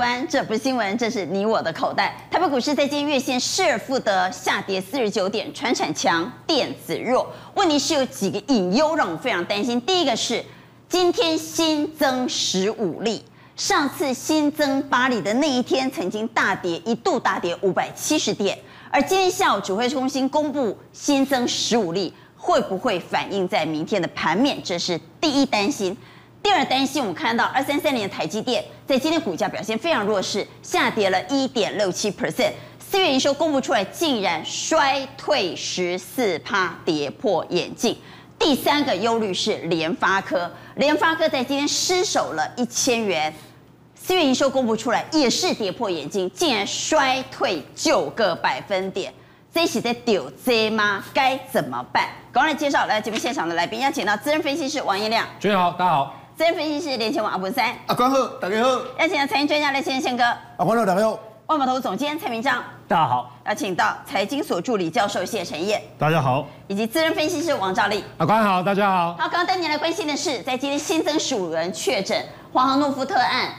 官，这不是新闻，这是你我的口袋。台北股市在今天月线失而复得，下跌四十九点，传产强，电子弱。问题是有几个隐忧让我们非常担心。第一个是今天新增十五例，上次新增八例的那一天曾经大跌，一度大跌五百七十点。而今天下午指挥中心公布新增十五例，会不会反映在明天的盘面？这是第一担心。第二担心，我们看到二三三零的台积电在今天股价表现非常弱势，下跌了一点六七 percent。四月营收公布出来，竟然衰退十四趴，跌破眼镜。第三个忧虑是联发科，联发科在今天失守了一千元。四月营收公布出来，也是跌破眼镜，竟然衰退九个百分点。这是在丢这吗？该怎么办？赶快来介绍来节目现场的来宾，邀请到资深分析师王逸亮。主持人好，大家好。资深分析师连前王阿文山，阿关好，大家好。邀请到财经专家赖清德宪哥，阿关好，大家好。万宝投资总监蔡明章，大家好。邀请到财经所助理教授谢晨彦，大家好。以及资深分析师王兆立，阿关好，大家好。好，刚刚带您来关心的是，在今天新增十五人确诊黄航诺夫特案，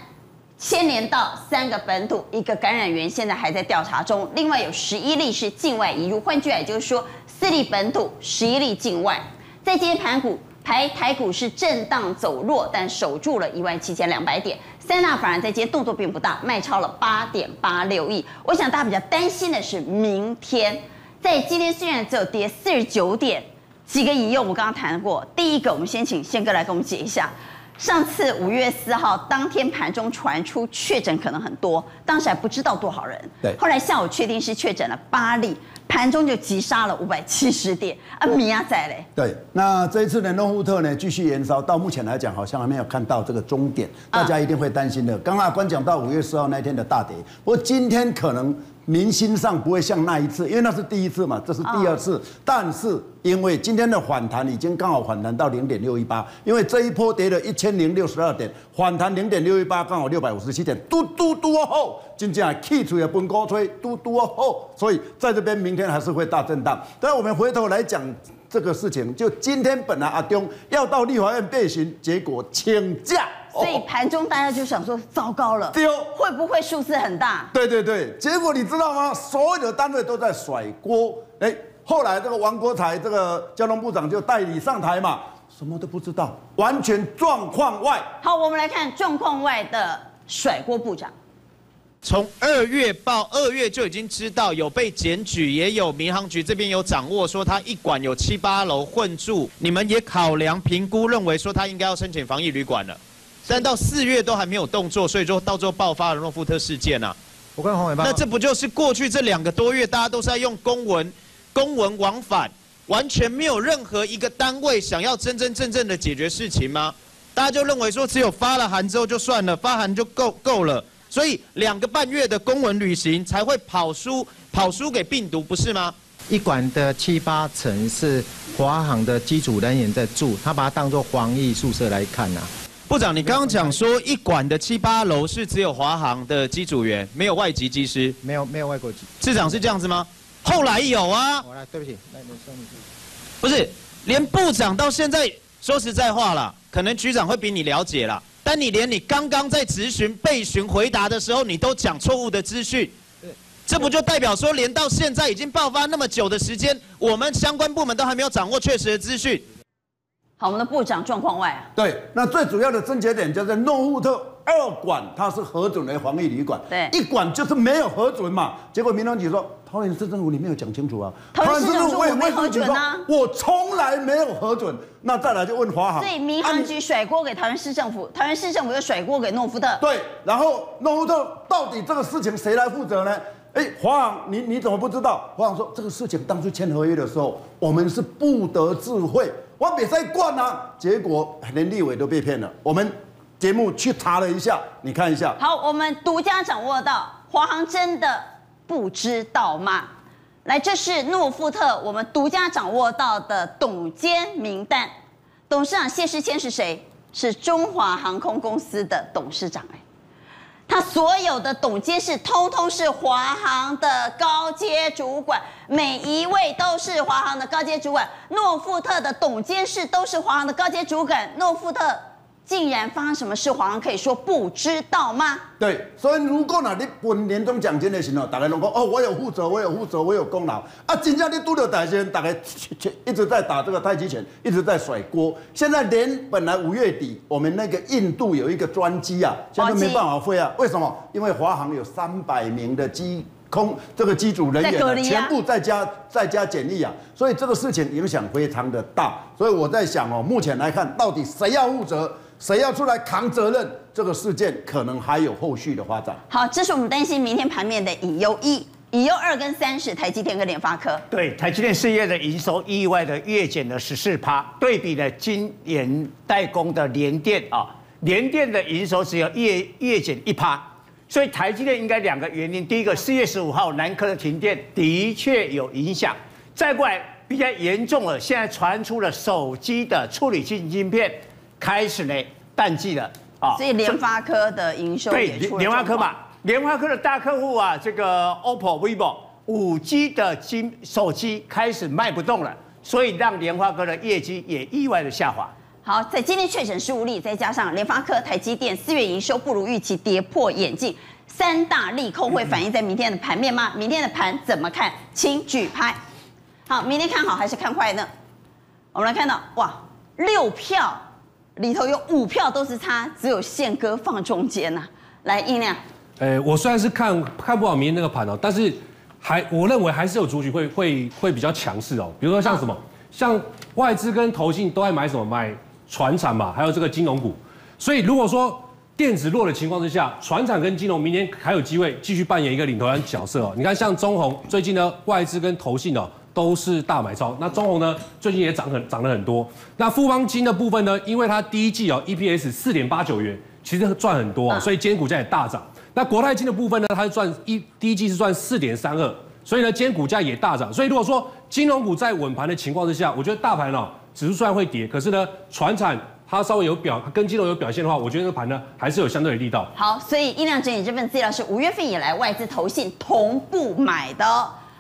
牵连到三个本土，一个感染源现在还在调查中，另外有十一例是境外移入，换句话也就是说，四例本土，十一例境外。在今天盘股。台台股是震荡走弱，但守住了一万七千两百点。三大反而在今天动作并不大，卖超了八点八六亿。我想大家比较担心的是明天，在今天虽然只有跌四十九点，几个疑问我刚刚谈过。第一个，我们先请宪哥来给我们解一下。上次五月四号当天盘中传出确诊可能很多，当时还不知道多少人。对。后来下午确定是确诊了八例，盘中就急杀了五百七十点。啊，米亚仔嘞？对。那这一次的诺富特呢，继续延烧，到目前来讲好像还没有看到这个终点，大家一定会担心的。刚刚阿官讲到五月四号那天的大跌，不过今天可能。民心上不会像那一次，因为那是第一次嘛，这是第二次。Oh. 但是因为今天的反弹已经刚好反弹到零点六一八，因为这一波跌了一千零六十二点，反弹零点六一八刚好六百五十七点，嘟嘟嘟哦吼，真正气出也不高吹，嘟嘟哦吼，所以在这边明天还是会大震荡。但我们回头来讲这个事情，就今天本来阿中要到立法院备询，结果请假。所以盘中大家就想说，糟糕了，丢会不会数字很大？对对对，结果你知道吗？所有的单位都在甩锅。哎，后来这个王国才这个交通部长就代理上台嘛，什么都不知道，完全状况外。好，我们来看状况外的甩锅部长。从二月报，二月就已经知道有被检举，也有民航局这边有掌握，说他一馆有七八楼混住，你们也考量评估，认为说他应该要申请防疫旅馆了。但到四月都还没有动作，所以说到最后爆发了诺富特事件啊！我跟黄伟那这不就是过去这两个多月，大家都是在用公文、公文往返，完全没有任何一个单位想要真真正正的解决事情吗？大家就认为说，只有发了函之后就算了，发函就够够了，所以两个半月的公文旅行才会跑输跑输给病毒，不是吗？一馆的七八层是华航的机组人员在住，他把它当做防疫宿舍来看啊。部长，你刚刚讲说一馆的七八楼是只有华航的机组员，没有外籍机师，没有没有外国籍。市长是这样子吗？后来有啊。我来，对不起，来，你说你。不是，连部长到现在说实在话了，可能局长会比你了解了，但你连你刚刚在质询、备询、回答的时候，你都讲错误的资讯，这不就代表说，连到现在已经爆发那么久的时间，我们相关部门都还没有掌握确实的资讯？好，我们的部长状况外啊。对，那最主要的症结点就是诺富特二馆，它是核准的防疫旅馆，对，一馆就是没有核准嘛。结果民航局说，桃园市政府你没有讲清楚啊。桃园市政府我没有核准啊，我从来没有核准。那再来就问华航，所以民航局甩锅给桃园市政府，桃园市政府又甩锅给诺富特。对，然后诺富特到底这个事情谁来负责呢？哎，华航，你你怎么不知道？华航说这个事情当初签合约的时候，我们是不得智慧。我比赛惯啊，结果连立委都被骗了。我们节目去查了一下，你看一下。好，我们独家掌握到，华航真的不知道吗？来，这是诺富特，我们独家掌握到的董监名单。董事长谢世谦是谁？是中华航空公司的董事长。他所有的董监事通通是华航的高阶主管，每一位都是华航的高阶主管。诺富特的董监事都是华航的高阶主管。诺富特竟然发生什么事，华航可以说不知道吗？对，所以如果呢，你分年终奖金的时候，大家拢讲哦，我有负责，我有负责，我有功劳啊！真正你拄到台积，大家一直在打这个太极拳，一直在甩锅。现在连本来五月底我们那个印度有一个专机啊，现在都没办法飞啊。为什么？因为华航有三百名的机。空这个机组人员、啊、全部在家在家检疫啊，所以这个事情影响非常的大。所以我在想哦，目前来看，到底谁要负责，谁要出来扛责任？这个事件可能还有后续的发展。好，这是我们担心明天盘面的隐忧一、乙忧二跟三是台积电跟联发科。对，台积电事业的营收意外的月减了十四趴，对比了今年代工的联电啊，联电的营收只有月月减一趴。所以台积电应该两个原因，第一个四月十五号南科的停电的确有影响，再过来比较严重了，现在传出了手机的处理器晶片开始呢淡季了啊。所以联发科的营收。对，联发科嘛，联发科的大客户啊，这个 OPPO、vivo 五 G 的金手机开始卖不动了，所以让联发科的业绩也意外的下滑。好，在今天确诊十五例，再加上联发科、台积电四月营收不如预期，跌破眼镜，三大利空会反映在明天的盘面吗？明天的盘怎么看？请举牌。好，明天看好还是看坏呢？我们来看到，哇，六票里头有五票都是差，只有宪哥放中间呐、啊。来，英亮。呃，我虽然是看看不好明天那个盘哦，但是还我认为还是有族群会会会比较强势哦，比如说像什么，像外资跟投信都爱买什么买。船产嘛，还有这个金融股，所以如果说电子弱的情况之下，船产跟金融明年还有机会继续扮演一个领头羊角色哦。你看，像中红最近呢，外资跟投信哦都是大买超，那中红呢最近也涨很涨了很多。那富邦金的部分呢，因为它第一季哦 EPS 四点八九元，其实赚很多啊，所以今天股价也大涨。那国泰金的部分呢，它是赚一第一季是赚四点三二，所以呢今天股价也大涨。所以如果说金融股在稳盘的情况之下，我觉得大盘哦。指数虽然会跌，可是呢，船产它稍微有表，跟金融有表现的话，我觉得这个盘呢还是有相对的力道。好，所以音量整理这份资料是五月份以来外资投信同步买的。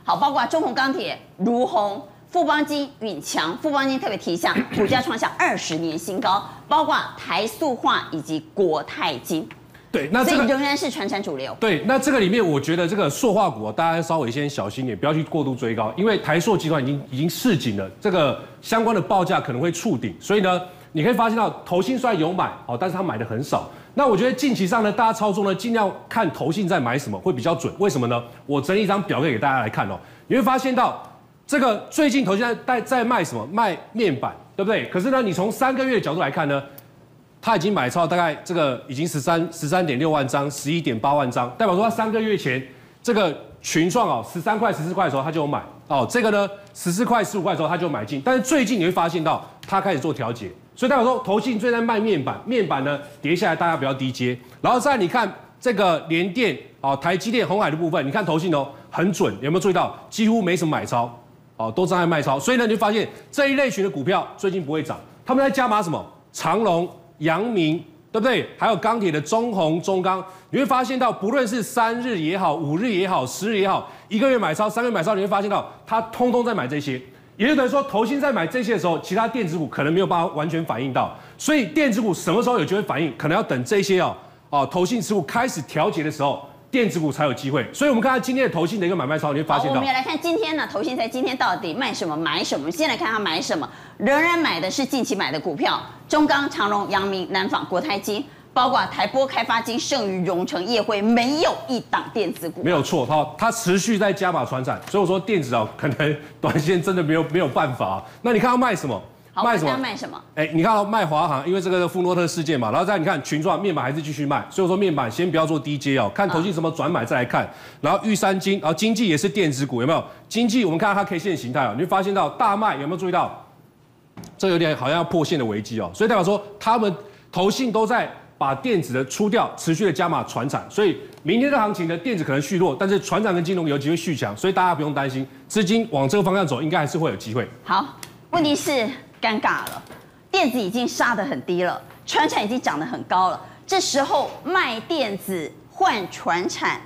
好，包括中鸿钢铁、如虹、富邦金、允强，富邦金特别提一下，股价创下二十年新高，包括台塑化以及国泰金。对，那这个仍然是传产主流。对，那这个里面我觉得这个塑化股啊大家稍微先小心点，不要去过度追高，因为台塑集团已经已经示警了，这个相关的报价可能会触顶，所以呢，你可以发现到投信虽然有买哦，但是他买的很少。那我觉得近期上呢，大家操作呢，尽量看投信在买什么会比较准。为什么呢？我整理一张表格给大家来看哦，你会发现到这个最近投信在在在卖什么？卖面板，对不对？可是呢，你从三个月的角度来看呢？他已经买超大概这个已经十三十三点六万张，十一点八万张，代表说他三个月前这个群创哦十三块十四块的时候他就有买哦，这个呢十四块十五块的时候他就买进，但是最近你会发现到他开始做调节，所以代表说投信最在卖面板，面板呢跌下来大家不要低接，然后再你看这个联电哦台积电红海的部分，你看投信哦很准，有没有注意到？几乎没什么买超哦都在卖超，所以呢你就发现这一类群的股票最近不会涨，他们在加码什么？长荣。阳明对不对？还有钢铁的中鸿、中钢，你会发现到，不论是三日也好，五日也好，十日也好，一个月买超，三个月买超，你会发现到，它通通在买这些，也就等于说，投信在买这些的时候，其他电子股可能没有办法完全反应到，所以电子股什么时候有机会反应，可能要等这些哦哦，投信持股开始调节的时候。电子股才有机会，所以我们看看今天的投信的一个买卖操，你会发现到。我们也来看今天呢，投信在今天到底卖什么、买什么？先来看它买什么，仍然买的是近期买的股票，中钢、长荣、阳明、南纺、国泰金，包括台玻、开发金、剩余、荣成、业辉，没有一档电子股。没有错，它它持续在加码传产，所以我说电子啊，可能短线真的没有没有办法。那你看要卖什么？好，卖什么？卖什么？哎，你看到卖华航，因为这个富诺特事件嘛，然后再你看群创面板还是继续卖，所以我说面板先不要做低接哦，看投信什么转买再来看。然后玉山金，然后经济也是电子股，有没有？经济我们看到它 K 线形态哦，你会发现到大卖有没有注意到？这有点好像要破线的危机哦，所以代表说他们投信都在把电子的出掉，持续的加码船产，所以明天的行情呢电子可能续弱，但是船产跟金融有机会续强，所以大家不用担心，资金往这个方向走，应该还是会有机会。好，问题是。尴尬了，电子已经杀得很低了，船产已经涨得很高了。这时候卖电子换船产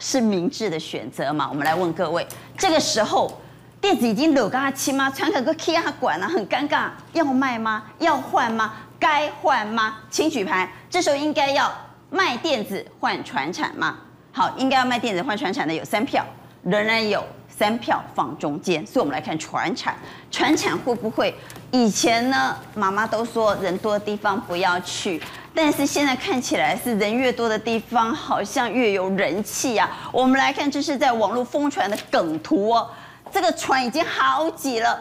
是明智的选择吗？我们来问各位，这个时候电子已经落嘎七吗？船产个 K 啊管啊，很尴尬，要卖吗？要换吗？该换吗？请举牌。这时候应该要卖电子换船产吗？好，应该要卖电子换船产的有三票，仍然有三票放中间。所以我们来看船产，船产会不会？以前呢，妈妈都说人多的地方不要去，但是现在看起来是人越多的地方好像越有人气啊。我们来看，这是在网络疯传的梗图哦，这个船已经好挤了，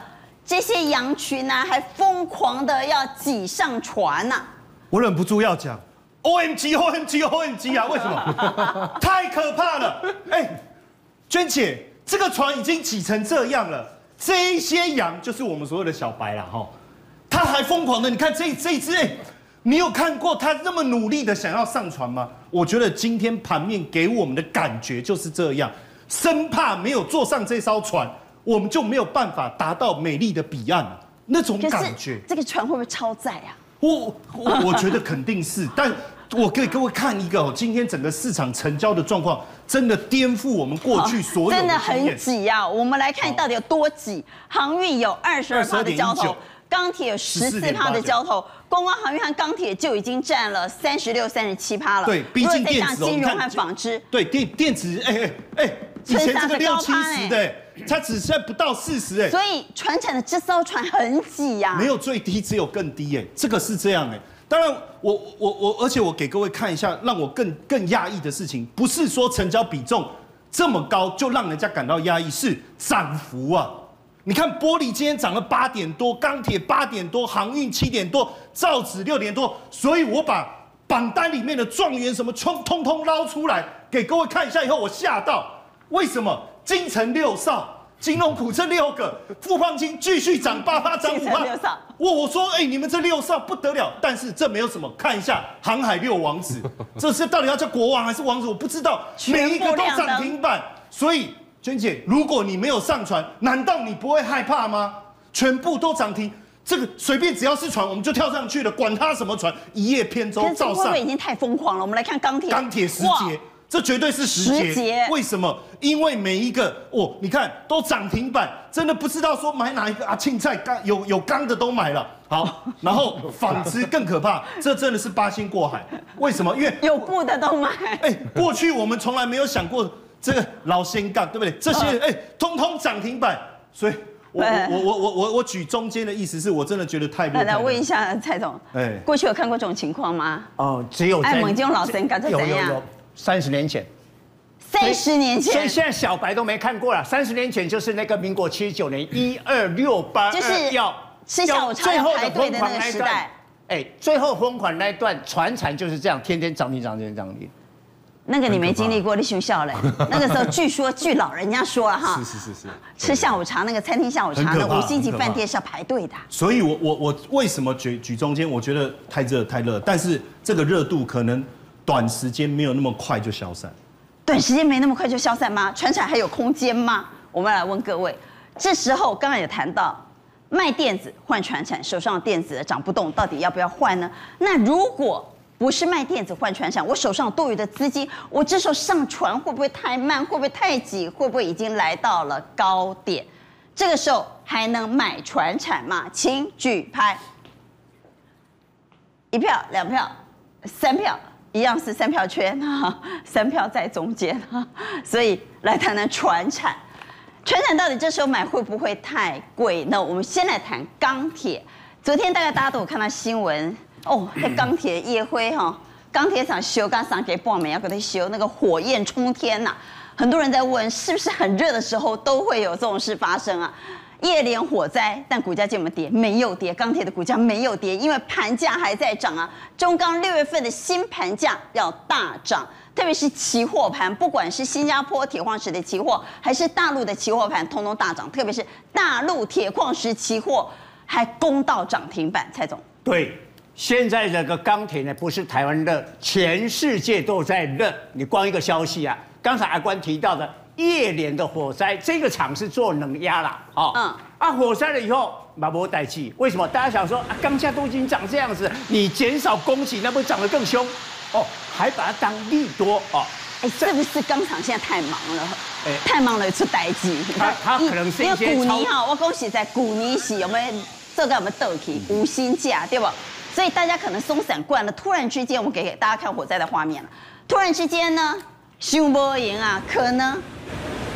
这些羊群呢、啊、还疯狂的要挤上船呐、啊。我忍不住要讲，OMG，OMG，OMG 啊！为什么？太可怕了！哎，娟姐，这个船已经挤成这样了。这一些羊就是我们所有的小白了哈，他还疯狂的，你看这这一只哎，你有看过他那么努力的想要上船吗？我觉得今天盘面给我们的感觉就是这样，生怕没有坐上这艘船，我们就没有办法达到美丽的彼岸那种感觉。这个船会不会超载啊？我我我觉得肯定是，但。我给各位看一个，今天整个市场成交的状况真的颠覆我们过去所有的。真的很挤啊！我们来看到底有多挤。航运有二十二趴的交投，钢铁有十四趴的交投，观光航运和钢铁就已经占了三十六、三十七趴了。对，毕竟电子、金融和纺织。对，电电子，哎哎哎，以前这个六七十的，它只剩不到四十哎。所以船产的这艘船很挤呀。没有最低，只有更低哎，这个是这样哎。当然我，我我我，而且我给各位看一下，让我更更压抑的事情，不是说成交比重这么高就让人家感到压抑，是涨幅啊！你看玻璃今天涨了八点多，钢铁八点多，航运七点多，造纸六点多，所以我把榜单里面的状元什么通通通捞出来给各位看一下，以后我吓到，为什么金城六少？金龙埔这六个富邦金继续涨八趴涨五趴，我我说哎、欸，你们这六少不得了，但是这没有什么，看一下航海六王子，这是到底要叫国王还是王子？我不知道，每一个都涨停板，所以娟姐，如果你没有上船，难道你不会害怕吗？全部都涨停，这个随便只要是船，我们就跳上去了，管他什么船，一叶扁舟照上。会不会已经太疯狂了？我们来看钢铁，钢铁十节。这绝对是时节，为什么？因为每一个哦，你看都涨停板，真的不知道说买哪一个啊？青菜钢有有钢的都买了，好，然后纺织更可怕，这真的是八仙过海。为什么？因为有布的都买。哎，过去我们从来没有想过这个老仙杠，对不对？这些哎，通通涨停板，所以我我我我我我举中间的意思是我真的觉得太厉害。来问一下蔡总，哎，过去有看过这种情况吗？哦，只有爱猛这种老仙杠是怎样？三十年前，三十年前，所以现在小白都没看过了。三十年前就是那个民国七十九年一二六八，就是要吃下午茶要排队的那个时代。哎，最后疯狂那一段传产就是这样，天天涨停涨停涨停。那个你没经历过，你休笑嘞。那个时候据说据老人家说哈，是是是是，吃下午茶那个餐厅下午茶那五星级饭店是要排队的。所以我我我为什么举举中间？我觉得太热太热，但是这个热度可能。短时间没有那么快就消散，短时间没那么快就消散吗？船产还有空间吗？我们来问各位，这时候刚刚也谈到卖电子换船产，手上的电子涨不动，到底要不要换呢？那如果不是卖电子换船产，我手上多余的资金，我这时候上船会不会太慢？会不会太挤？会不会已经来到了高点？这个时候还能买船产吗？请举牌，一票、两票、三票。一样是三票圈哈，三票在中间哈，所以来谈谈传产，传产到底这时候买会不会太贵？呢我们先来谈钢铁。昨天大概大家都有看到新闻哦，那钢铁业辉哈，钢铁厂修钢厂给半美要给他修，那个火焰冲天呐、啊，很多人在问是不是很热的时候都会有这种事发生啊？夜联火灾，但股价怎么跌？没有跌，钢铁的股价没有跌，因为盘价还在涨啊。中钢六月份的新盘价要大涨，特别是期货盘，不管是新加坡铁矿石的期货，还是大陆的期货盘，通通大涨。特别是大陆铁矿石期货还攻到涨停板。蔡总，对，现在这个钢铁呢，不是台湾热，全世界都在热。你光一个消息啊，刚才阿关提到的。叶联的火灾，这个厂是做冷压啦，哦，嗯，啊，火灾了以后，马博带气，为什么？大家想说啊，钢价都已经涨这样子，你减少供给，那不涨得更凶？哦，还把它当利多哦，哎，是不是钢厂现在太忙了？哎，太忙了出代志。他他可能是一些因为股尼哈，我恭喜在古尼是有没有这个我们倒去无薪价对不？所以大家可能松散惯了，突然之间，我们给给大家看火灾的画面了。突然之间呢，修波营啊，可能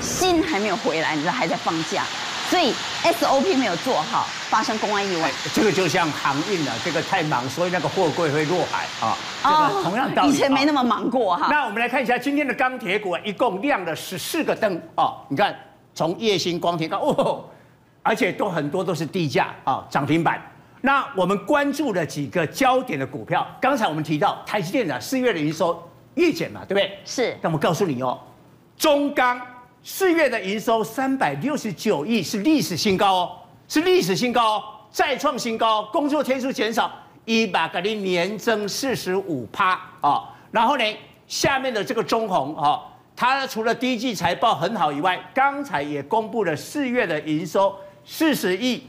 心还没有回来，你知道还在放假，所以 SOP 没有做好，发生公安意外。这个就像航运啊，这个太忙，所以那个货柜会落海啊。这个同样道理。以前没那么忙过哈。那我们来看一下今天的钢铁股，一共亮了十四个灯哦。你看，从夜星、光铁钢哦，而且都很多都是低价啊，涨停板。那我们关注了几个焦点的股票，刚才我们提到台积电的四月的营收月减嘛，对不对？是。那我告诉你哦，中钢四月的营收三百六十九亿是历史新高哦，是历史新高哦，再创新高，工作天数减少一百个零年增四十五趴啊。然后呢，下面的这个中红哦，它除了第一季财报很好以外，刚才也公布了四月的营收四十亿。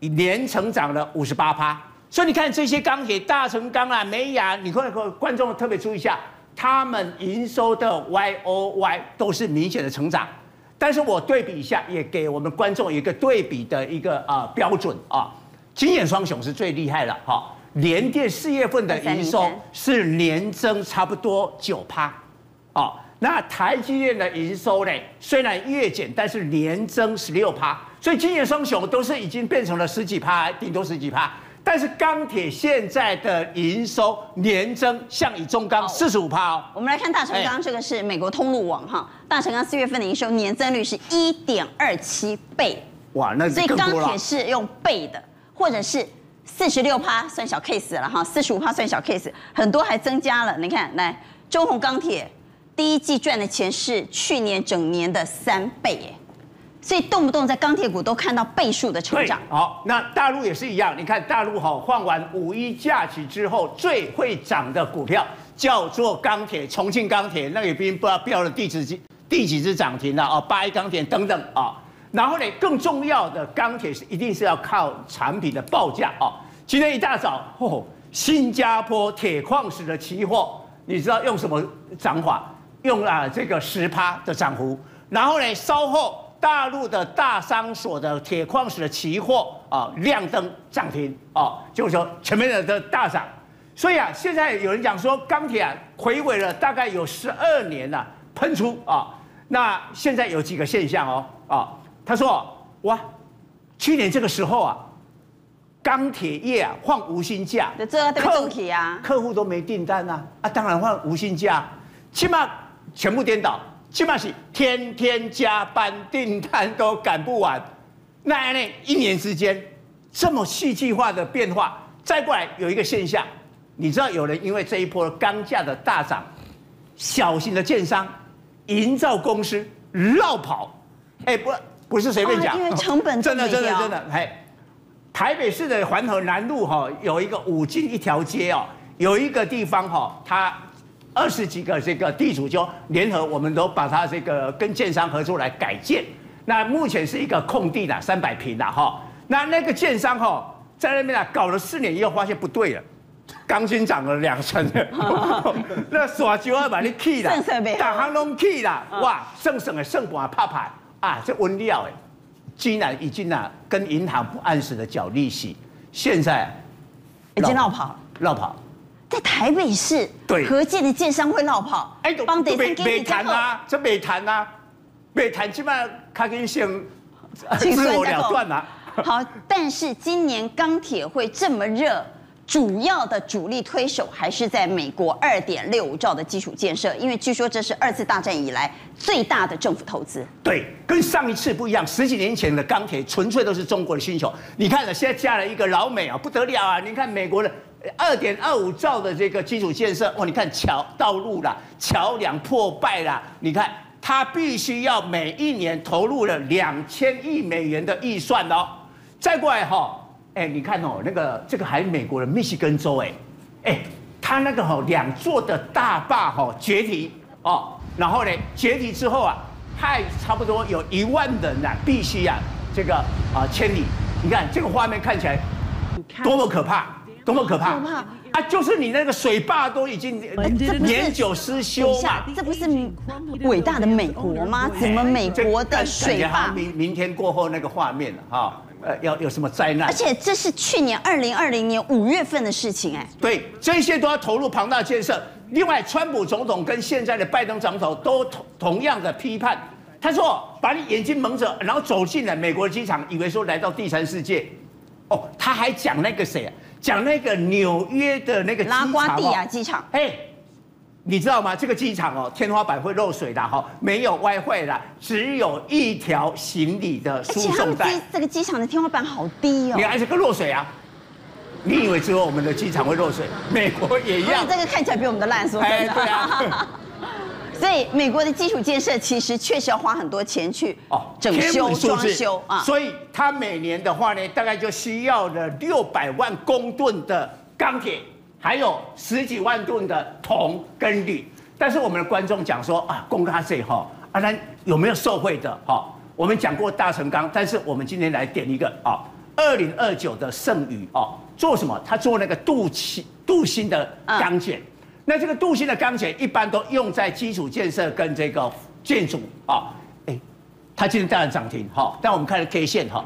年成长了五十八趴，所以你看这些钢铁，大成钢啊、美雅，你看观众特别注意一下，他们营收的 Y O Y 都是明显的成长。但是我对比一下，也给我们观众一个对比的一个啊标准啊，晶圆双雄是最厉害的哈，联电四月份的营收是年增差不多九趴，哦，那台积电的营收呢，虽然月减，但是年增十六趴。所以晶圆双雄都是已经变成了十几趴，顶多十几趴。但是钢铁现在的营收年增，像以中钢四十五趴哦。我们来看大成钢，这个是美国通路网哈。大成钢四月份的营收年增率是一点二七倍。哇，那所以钢铁是用倍的，或者是四十六趴算小 case 了哈，四十五趴算小 case，很多还增加了。你看，来中鸿钢铁第一季赚的钱是去年整年的三倍耶。所以动不动在钢铁股都看到倍数的成长。好，那大陆也是一样。你看大陆哈，放完五一假期之后，最会涨的股票叫做钢铁，重庆钢铁，那个已经不知道标了第几支第几只涨停了啊，八一钢铁等等啊。然后呢，更重要的钢铁是一定是要靠产品的报价啊。今天一大早，哦，新加坡铁矿石的期货，你知道用什么涨法？用啊这个十趴的涨幅。然后呢，稍后。大陆的大商所的铁矿石的期货啊，亮灯涨停啊，就是说前面的的大涨，所以啊，现在有人讲说钢铁啊，回尾了大概有十二年了，喷出啊，那现在有几个现象哦啊，他说哇，去年这个时候啊，钢铁业啊放无薪假，客客户都没订单呐啊，当然放无薪假，起码全部颠倒。起码是天天加班，订单都赶不完。那呢，一年之间这么戏剧化的变化，再过来有一个现象，你知道有人因为这一波钢价的大涨，小型的建商、营造公司绕跑。哎，不，不是随便讲，因为成本真的真的真的。哎，台北市的环河南路哈，有一个五金一条街哦，有一个地方哈，它。二十几个这个地主就联合，我们都把它这个跟建商合作来改建。那目前是一个空地的三百平的哈。那那个建商哈在那边啊搞了四年以后发现不对了，钢筋涨了两成，那耍就要把你气了，大行拢气了，哇，省省的省半拍拍啊，这温料哎，竟然已经啊跟银行不按时的缴利息，现在已经绕跑，绕跑。在台北市，对，合建的建商会落跑，哎，帮地产经理谈啊，这没谈啊，没谈，起码他跟先 自我了断啊。好，但是今年钢铁会这么热。主要的主力推手还是在美国二点六五兆的基础建设，因为据说这是二次大战以来最大的政府投资。对，跟上一次不一样，十几年前的钢铁纯粹都是中国的需求。你看了，现在加了一个老美啊，不得了啊！你看美国的二点二五兆的这个基础建设，哇，你看桥、道路啦，桥梁破败啦，你看它必须要每一年投入了两千亿美元的预算哦。再过来哈。哎，你看哦，那个这个还是美国的密西根州，哎，哎，他那个哈两座的大坝哈决堤哦，然后呢决堤之后啊，害差不多有一万人呐，必须啊这个啊迁离。你看这个画面看起来多么可怕，多么可怕！可怕啊，就是你那个水坝都已经年久失修嘛。这不是伟大的美国吗？怎么美国的水坝明明天过后那个画面哈？呃，要有什么灾难？而且这是去年二零二零年五月份的事情，哎。对，这些都要投入庞大建设。另外，川普总统跟现在的拜登总统都同同样的批判，他说：“把你眼睛蒙着，然后走进了美国的机场，以为说来到第三世界。”哦，他还讲那个谁啊？讲那个纽约的那个拉瓜地亚机场。哎，你知道吗？这个机场哦，天花板会漏水的哈，没有歪坏的，只有一条行李的输送带。这个机场的天花板好低哦。你还是个漏水啊？你以为只有我们的机场会漏水？美国也一样。这个看起来比我们的烂，说真的。对啊。所以美国的基础建设其实确实要花很多钱去哦整修装修啊。所以它每年的话呢，大概就需要了六百万公吨的钢铁，还有十几万吨的铜跟铝。但是我们的观众讲说啊，公家税哈，啊，那有没有受惠的哈？我们讲过大成钢，但是我们今天来点一个啊，二零二九的盛宇哦。做什么？他做那个镀锌镀锌的钢卷，那这个镀锌的钢铁一般都用在基础建设跟这个建筑啊。哎，它今天当然涨停哈，但我们看了 K 线哈，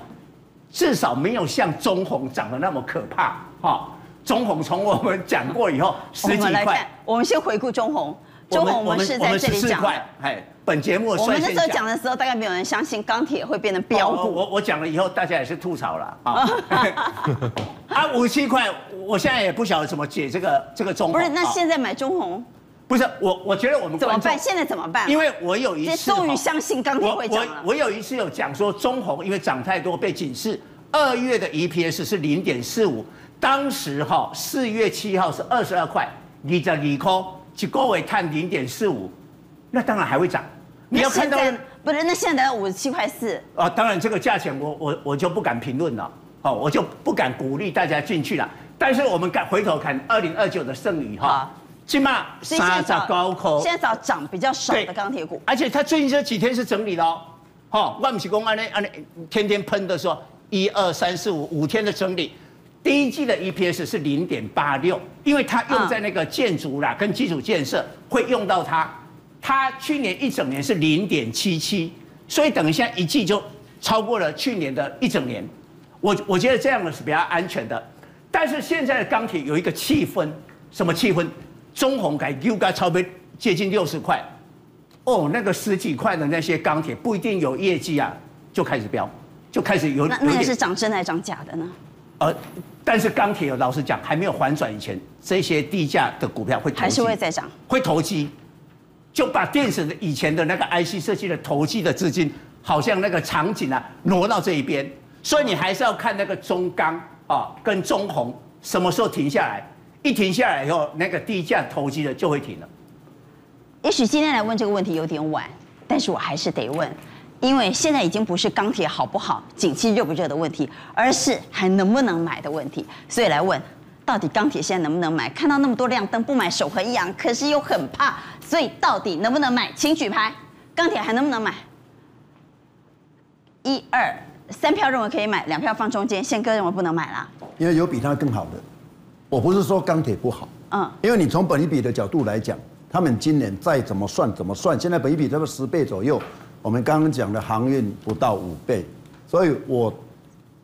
至少没有像中红涨得那么可怕哈。中红从我们讲过以后 十几块，我们来看，我们先回顾中红，中红我们是在这里讲的。哎，本节目我们那时候讲的时候，大概没有人相信钢铁会变成飙股。我我讲了以后，大家也是吐槽了啊。啊，五十七块，我现在也不晓得怎么解这个这个中红。不是，那现在买中红？不是，我我觉得我们怎么办？现在怎么办？因为我有一次终于相信钢铁会涨了。我我有一次有讲说中红因为涨太多被警示，二月的 EPS 是零点四五，当时哈四月七号是二十二块，你的理科就高位看零点四五，那当然还会涨。你要看到不是？那现在五十七块四啊，当然这个价钱我我我就不敢评论了。哦，我就不敢鼓励大家进去了。但是我们敢回头看二零二九的剩余哈，起码三十高空，现在找涨比较少的钢铁股，而且它最近这几天是整理的哦。哈，万喜公安呢，安天天喷的说一二三四五五天的整理，第一季的 EPS 是零点八六，因为它用在那个建筑啦跟基础建设会用到它，它去年一整年是零点七七，所以等一下一季就超过了去年的一整年。我我觉得这样的是比较安全的，但是现在的钢铁有一个气氛，什么气氛？中红改又该超标接近六十块，哦，那个十几块的那些钢铁不一定有业绩啊，就开始飙，就开始有。那那个是涨真还是涨假的呢？呃，但是钢铁老实讲还没有反转以前，这些低价的股票会投，还是会再涨，会投机，就把电子的以前的那个 IC 设计的投机的资金，好像那个场景啊挪到这一边。所以你还是要看那个中钢啊，跟中红什么时候停下来？一停下来以后，那个低价投机的就会停了。也许今天来问这个问题有点晚，但是我还是得问，因为现在已经不是钢铁好不好、景气热不热的问题，而是还能不能买的问题。所以来问，到底钢铁现在能不能买？看到那么多亮灯，不买手很痒，可是又很怕，所以到底能不能买？请举牌，钢铁还能不能买？一二。三票认为可以买，两票放中间。宪哥认为不能买啦，因为有比它更好的。我不是说钢铁不好，嗯，因为你从本一比的角度来讲，他们今年再怎么算怎么算，现在本一比差不多十倍左右。我们刚刚讲的航运不到五倍，所以我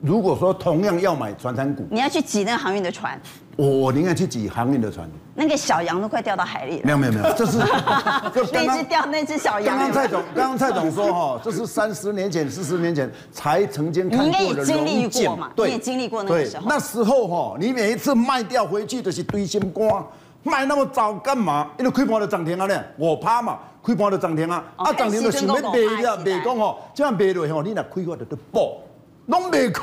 如果说同样要买船产股，你要去挤那个航运的船。我我宁愿去挤航运的船。那个小羊都快掉到海里了。没有没有没有，这是 那只掉那只小羊。刚刚蔡总刚刚蔡总说哈，这是三十年前、四十年前才曾经看过的。你应该也经历过嘛？对，你也经历过那个时候。那时候哈，你每一次卖掉回去都是堆心肝，卖那么早干嘛？因为开盘就涨停了呢，我怕嘛，开盘就涨停啊，啊涨停就想要卖了，卖讲吼，这样卖落去吼，你若开我就得爆。拢未开，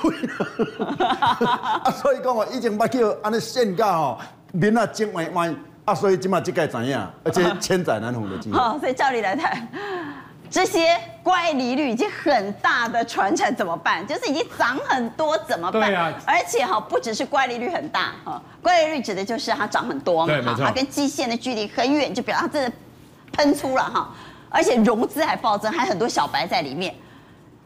啊，所以讲哦，以前捌叫安尼限价哦，面啊真歪歪，啊，所以今嘛这个知影，而且千载难逢的机会。好，所以照理来谈，这些乖离率已经很大的传产怎么办？就是已经涨很多怎么办？对啊。而且哈，不只是乖离率很大哈，乖离率指的就是它涨很多嘛，哈，它跟基线的距离很远，就表示它真的喷出了哈，而且融资还暴增，还很多小白在里面，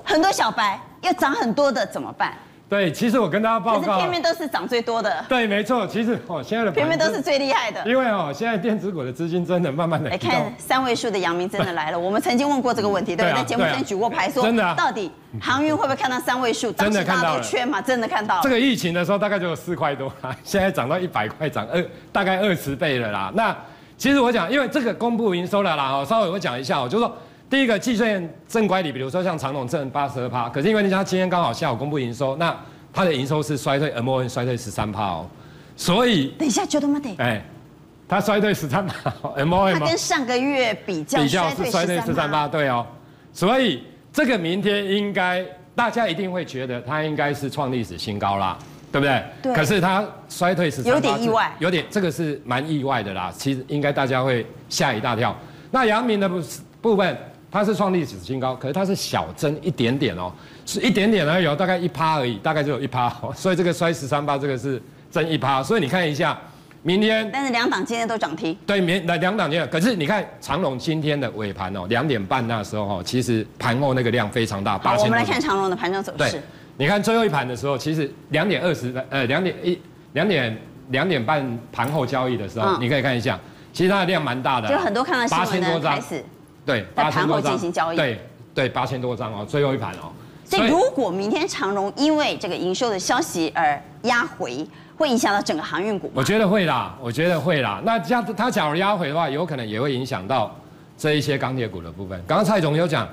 很多小白。要涨很多的怎么办？对，其实我跟大家报告，可是偏偏都是涨最多的。对，没错，其实哦，现在的偏偏都是最厉害的。因为哦，现在电子股的资金真的慢慢的。来看三位数的阳明真的来了。我们曾经问过这个问题，对不对？在节目上举过牌说，真的，到底航运会不会看到三位数？真的看到了。缺嘛？真的看到了。这个疫情的时候大概就有四块多，现在涨到一百块，涨二大概二十倍了啦。那其实我讲，因为这个公布营收了啦，哦，稍微我讲一下，我就说。第一个计算正乖离，比如说像长隆正八十二趴，可是因为人家今天刚好下午公布营收，那它的营收是衰退，MON 衰退十三趴哦，所以等一下觉得吗？得哎，它衰退十三趴，MON 它跟上个月比较，比较是衰退十三趴，对哦，所以这个明天应该大家一定会觉得它应该是创历史新高啦，对不对？对。可是它衰退十三，有点意外，有点这个是蛮意外的啦，其实应该大家会吓一大跳。那阳明的部部分。它是创历史新高，可是它是小增一点点哦，是一点点而已，大概一趴而已，大概就有一趴，所以这个衰十三趴，这个是增一趴，所以你看一下，明天。但是两档今天都涨停。对，明那两档今天，可是你看长隆今天的尾盘哦，两点半那时候哦，其实盘后那个量非常大，八千。我们来看长隆的盘中走势。对，你看最后一盘的时候，其实两点二十呃两点一两点两点半盘后交易的时候，嗯、你可以看一下，其实它的量蛮大的，就很多看到新闻的开始。对，八千多张。对对，八千多张哦，最后一盘哦。所以如果明天长荣因为这个营收的消息而压回，会影响到整个航运股？我觉得会啦，我觉得会啦。那这样它假如压回的话，有可能也会影响到这一些钢铁股的部分。刚刚蔡总有讲，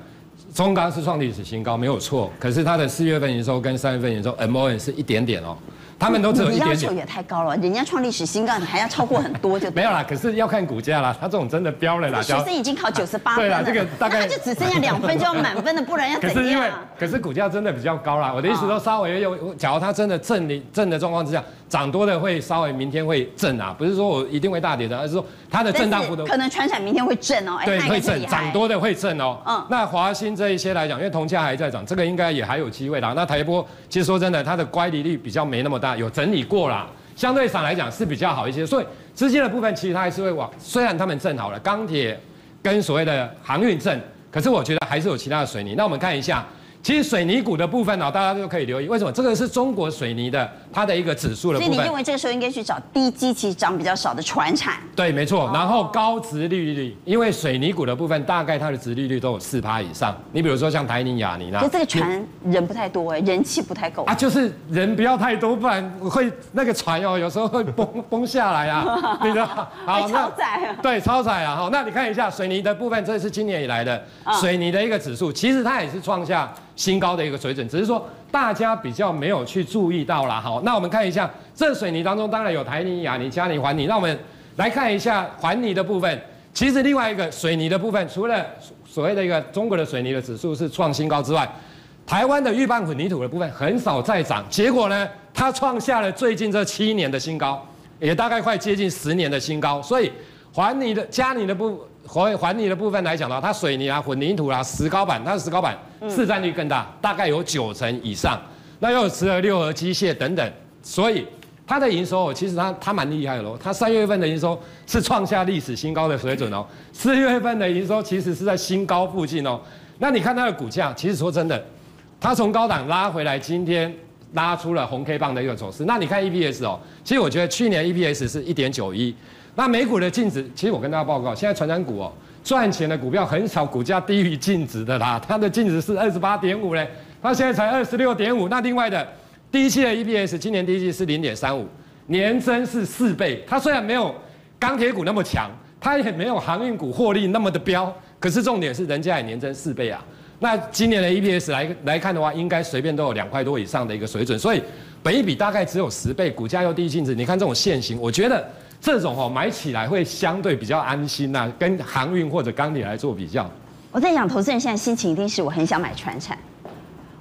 中钢是创历史新高，没有错。可是它的四月份营收跟三月份营收 MON 是一点点哦。他们都只有一点点，你要求也太高了，人家创历史新高，你还要超过很多就。没有啦，可是要看股价啦，他这种真的飙了啦。学生已经考九十八分了，对啦，这个大概他就只剩下两分就要满分了，不然要怎样？可是因为，可是股价真的比较高啦。我的意思说，稍微有，假如它真的正的正的状况之下，涨多的会稍微明天会震啊，不是说我一定会大跌的，而是说它的震荡幅度可能传产明天会震哦。对，会震，涨多的会震哦。嗯。那华新这一些来讲，因为铜价还在涨，这个应该也还有机会啦。那台波其实说真的，它的乖离率比较没那么大，有整理过。啦，相对上来讲是比较好一些，所以资金的部分其实它还是会往，虽然他们震好了钢铁跟所谓的航运震，可是我觉得还是有其他的水泥。那我们看一下。其实水泥股的部分呢，大家都可以留意。为什么？这个是中国水泥的它的一个指数的部分。所以你认为这个时候应该去找低基期涨比较少的船产？对，没错。然后高值利率，因为水泥股的部分大概它的值利率都有四趴以上。你比如说像台泥、亚泥那。就这个船人不太多哎，人气不太够啊。就是人不要太多，不然会那个船哦，有时候会崩崩下来啊。你知道？好，超载啊。对，超载啊。好，那你看一下水泥的部分，这是今年以来的水泥的一个指数，其实它也是创下。新高的一个水准，只是说大家比较没有去注意到啦。好，那我们看一下这水泥当中，当然有台泥、亚泥、嘉泥、环泥。那我们来看一下环泥的部分。其实另外一个水泥的部分，除了所谓的一个中国的水泥的指数是创新高之外，台湾的预拌混凝土的部分很少再涨。结果呢，它创下了最近这七年的新高，也大概快接近十年的新高。所以环泥的嘉泥的部环环泥的部分来讲的话，它水泥啊、混凝土啊、石膏板，它的石膏板。市占率更大，大概有九成以上。那又有磁合、六合机械等等，所以它的营收其实它它蛮厉害的喽。它三月份的营收是创下历史新高的水准哦。四月份的营收其实是在新高附近哦。那你看它的股价，其实说真的，它从高档拉回来，今天拉出了红 K 棒的一个走势。那你看 EPS 哦，其实我觉得去年 EPS 是一点九一。那美股的净值，其实我跟大家报告，现在传产股哦。赚钱的股票很少，股价低于净值的啦。它的净值是二十八点五嘞，它现在才二十六点五。那另外的第一期的 EPS，今年第一季是零点三五，年增是四倍。它虽然没有钢铁股那么强，它也没有航运股获利那么的飙，可是重点是人家也年增四倍啊。那今年的 EPS 来来看的话，应该随便都有两块多以上的一个水准。所以本一比大概只有十倍，股价又低净值。你看这种现形，我觉得。这种哦，买起来会相对比较安心呐、啊，跟航运或者钢铁来做比较。我在想，投资人现在心情一定是我很想买船产，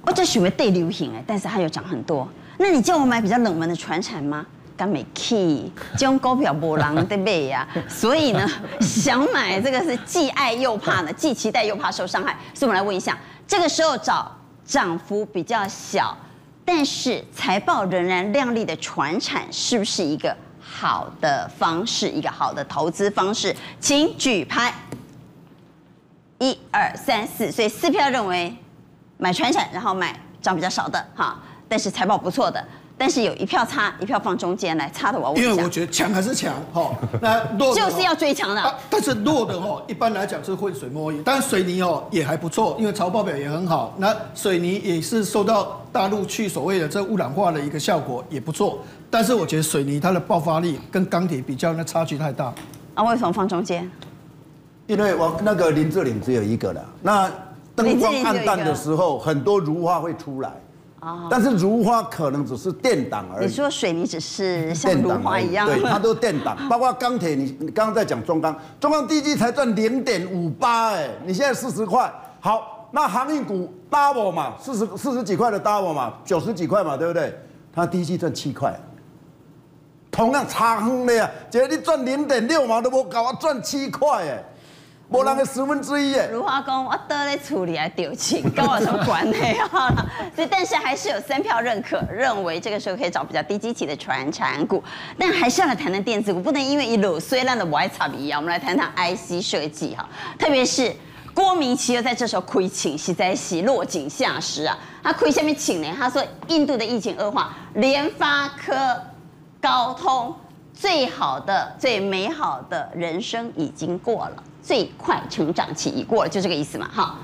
我这属于对流行哎，但是它又涨很多。那你叫我买比较冷门的船产吗？敢没 key，这种股票没人在买呀。所以呢，想买这个是既爱又怕呢，既期待又怕受伤害。所以我们来问一下，这个时候找涨幅比较小，但是财报仍然亮丽的船产，是不是一个？好的方式，一个好的投资方式，请举牌。一二三四，所以四票认为买传产，然后买涨比较少的哈。但是财报不错的。但是有一票差，一票放中间来差的，我因为我觉得强还是强，哈，那弱就是要追强的、啊。但是弱的哈，一般来讲是混水摸鱼。但是水泥哦也还不错，因为财报表也很好。那水泥也是受到大陆去所谓的这污染化的一个效果也不错。但是我觉得水泥它的爆发力跟钢铁比较，那差距太大。啊，为什么放中间？因为我那个林志玲只有一个了。那灯光暗淡的时候，很多如花会出来。但是如花可能只是垫档而已。你说水泥只是像如花一样？对，它都垫档。包括钢铁，你你刚刚在讲中钢，中钢第一季才赚零点五八，哎，你现在四十块。好，那航运股 double 嘛，四十四十几块的 double 嘛，九十几块嘛，对不对？它第一季赚七块，同样差很的呀。姐，你赚零点六毛都不够，我赚七块，哎。无人的十分之一耶。如花讲，我都在处理来丢钱，跟我什么关系啊？所以，但是还是有三票认可，认为这个时候可以找比较低基期的传产股。但还是要来谈谈电子股，不能因为一路虽然的歪差一样，我们来谈谈 IC 设计哈。特别是郭明錤又在这时候亏钱，实在是落井下石啊！他亏下面请呢？他说印度的疫情恶化，联发科、高通最好的、最美好的人生已经过了。最快成长期已过了，就这个意思嘛，哈。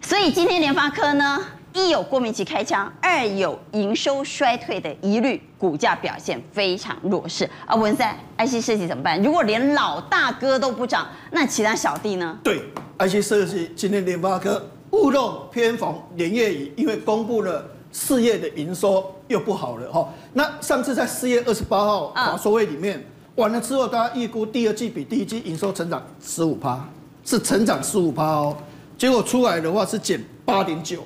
所以今天联发科呢，一有过敏期开枪，二有营收衰退的疑虑，股价表现非常弱势。啊，文赛，IC 设计怎么办？如果连老大哥都不涨，那其他小弟呢？对，IC 设计今天联发科屋漏偏逢连夜雨，因为公布了四月的营收又不好了，哈。那上次在四月二十八号华硕会里面。嗯完了之后，大家预估第二季比第一季营收成长十五趴，是成长十五趴哦。结果出来的话是减八点九。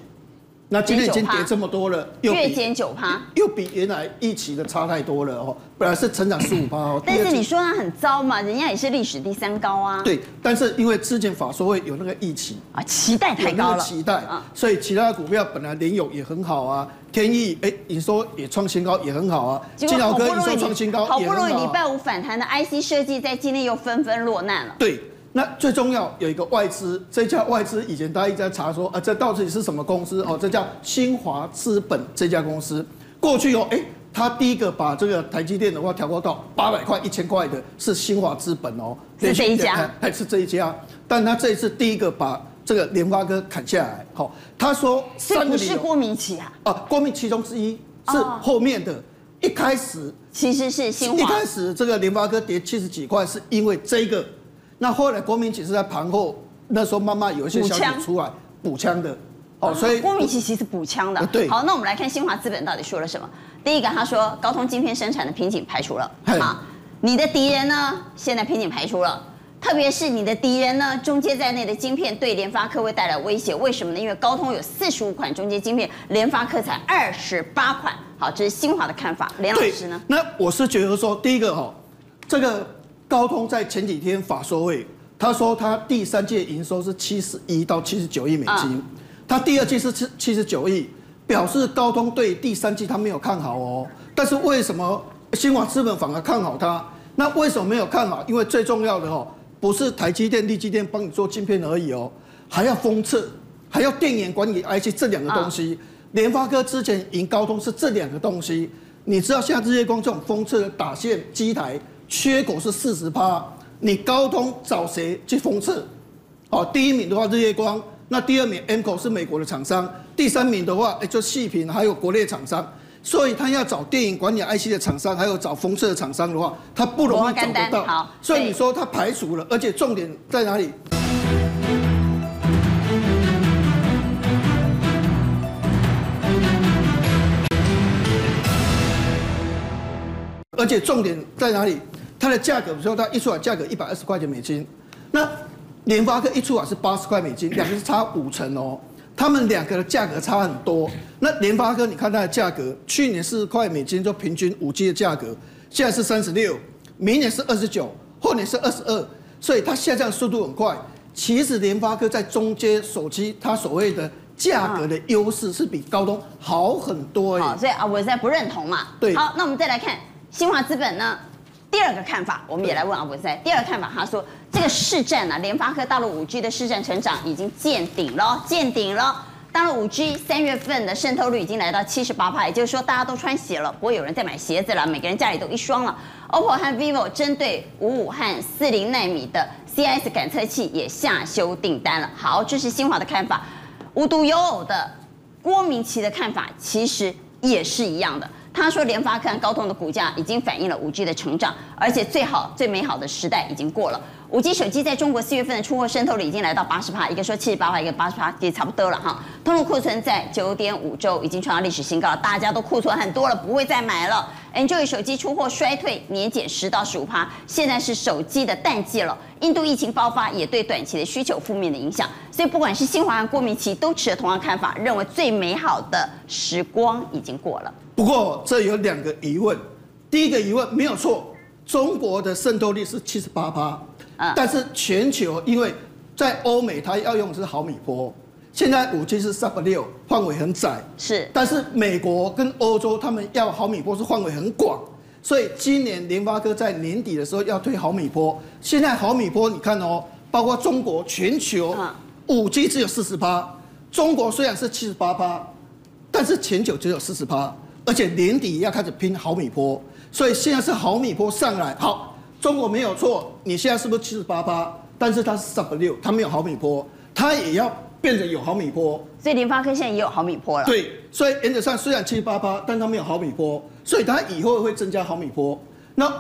那今天已经跌这么多了，又月减九趴，又比原来预期的差太多了哦。本来是成长十五趴哦，但是你说它很糟嘛，人家也是历史第三高啊。对，但是因为之前法说会有那个疫情啊，期待太高了，期待，所以其他的股票本来联友也很好啊，天意哎，你说也创新高也很好啊，金豪哥你说创新高，好不容易礼拜五反弹的 IC 设计在今天又纷纷落难了。对。那最重要有一个外资，这家外资以前大家一直在查说，啊，这到底是什么公司？哦，这叫新华资本这家公司。过去哦，哎，他第一个把这个台积电的话调高到八百块、一千块的是新华资本哦，是这一家，还是这一家？但他这一次第一个把这个联发哥砍下来，好，他说三个不是郭明錤啊？啊，郭明其中之一是后面的，一开始其实是新华，一开始这个联发哥跌七十几块，是因为这个。那后来郭明錤是在盘后，那时候慢慢有一些消息出来补枪的，哦，所以郭明奇其实补枪的。对，好，那我们来看新华资本到底说了什么。第一个，他说高通晶片生产的瓶颈排除了，啊，你的敌人呢，现在瓶颈排除了，特别是你的敌人呢，中阶在内的晶片对联发科会带来威胁，为什么呢？因为高通有四十五款中阶晶片，联发科才二十八款。好，这是新华的看法，连老师呢？那我是觉得说，第一个哈，这个。高通在前几天法说会，他说他第三季营收是七十一到七十九亿美金，他第二季是七七十九亿，表示高通对第三季他没有看好哦。但是为什么新华资本反而看好他？那为什么没有看好？因为最重要的哦，不是台积电、力积电帮你做晶片而已哦，还要封测，还要电源管理 IC 这两个东西。联发科之前赢高通是这两个东西，你知道像日月光这种封测的打线机台。缺口是四十趴，你高通找谁去封测？好，第一名的话日月光，那第二名 Amkor 是美国的厂商，第三名的话哎就细品还有国内厂商，所以他要找电影管理 IC 的厂商，还有找封测的厂商的话，他不容易找得到。好，所以你说他排除了，而且重点在哪里？而且重点在哪里？它的价格，比如说它一出来价格一百二十块钱美金，那联发科一出来是八十块美金，两个是差五成哦。他们两个的价格差很多。那联发科你看它的价格，去年四十块美金就平均五 G 的价格，现在是三十六，明年是二十九，后年是二十二，所以它下降速度很快。其实联发科在中阶手机，它所谓的价格的优势是比高通好很多哎。好，所以啊，我现在不认同嘛。对。好，那我们再来看新华资本呢？第二个看法，我们也来问阿文赛。第二个看法，他说这个市占啊，联发科大陆五 G 的市占成长已经见顶了，见顶了。当然，五 G 三月份的渗透率已经来到七十八趴，也就是说大家都穿鞋了，不会有人再买鞋子了，每个人家里都一双了。OPPO 和 vivo 针对五五和四零纳米的 CIS 感测器也下修订单了。好，这是新华的看法。无独有偶的，郭明奇的看法其实也是一样的。他说，联发科高通的股价已经反映了五 G 的成长，而且最好最美好的时代已经过了。五 G 手机在中国四月份的出货渗透率已经来到八十趴，一个说七十八趴，一个八十趴，也差不多了哈。通路库存在九点五周已经创下历史新高，大家都库存很多了，不会再买了。Android 手机出货衰退，年减十到十五趴，现在是手机的淡季了。印度疫情爆发也对短期的需求负面的影响，所以不管是新华和郭明錤都持了同样看法，认为最美好的时光已经过了。不过这有两个疑问，第一个疑问没有错，中国的渗透率是七十八趴。但是全球，因为在欧美，它要用的是毫米波，现在五 G 是 Sub 六，范围很窄。是。但是美国跟欧洲，他们要毫米波是范围很广，所以今年联发科在年底的时候要推毫米波。现在毫米波，你看哦，包括中国，全球五 G 只有四十八，中国虽然是七十八趴，但是全球只有四十趴，而且年底要开始拼毫米波，所以现在是毫米波上来好。中国没有错，你现在是不是七十八八？但是它是 sub 六，它没有毫米波，它也要变成有毫米波。所以联发科现在也有毫米波了。对，所以原则上虽然七十八八，但它没有毫米波，所以它以后会增加毫米波。那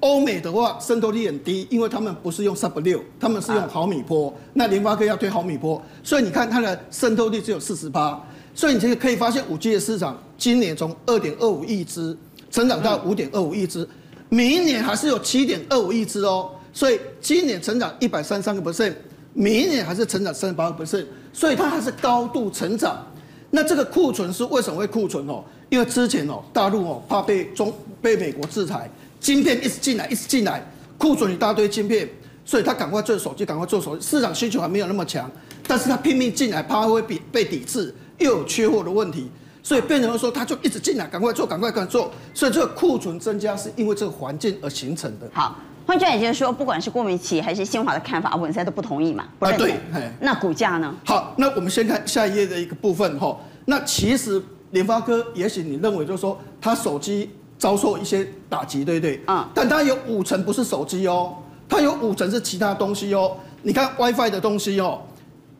欧美的话渗透率很低，因为他们不是用 sub 六，他们是用毫米波。啊、那联发科要推毫米波，所以你看它的渗透率只有四十八。所以你这个可以发现，五 G 的市场今年从二点二五亿只成长到五点二五亿只。嗯明年还是有七点二五亿只哦，所以今年成长一百三十三个 percent，明年还是成长三十八个 percent，所以它还是高度成长。那这个库存是为什么会库存哦？因为之前哦，大陆哦怕被中被美国制裁，晶片一直进来，一直进来，库存一大堆晶片，所以他赶快做手机，赶快做手机，市场需求还没有那么强，但是他拼命进来，怕会被被抵制，又有缺货的问题。所以变成说，他就一直进来，赶快做，赶快赶快做。所以这个库存增加是因为这个环境而形成的。好，换句话也就是说，不管是郭明錤还是新华的看法，文山都不同意嘛？啊，对。那股价呢？好，那我们先看下一页的一个部分哈。那其实联发科，也许你认为就是说，它手机遭受一些打击，对不对？嗯。但它有五成不是手机哦，它有五成是其他东西哦。你看 WiFi 的东西哦。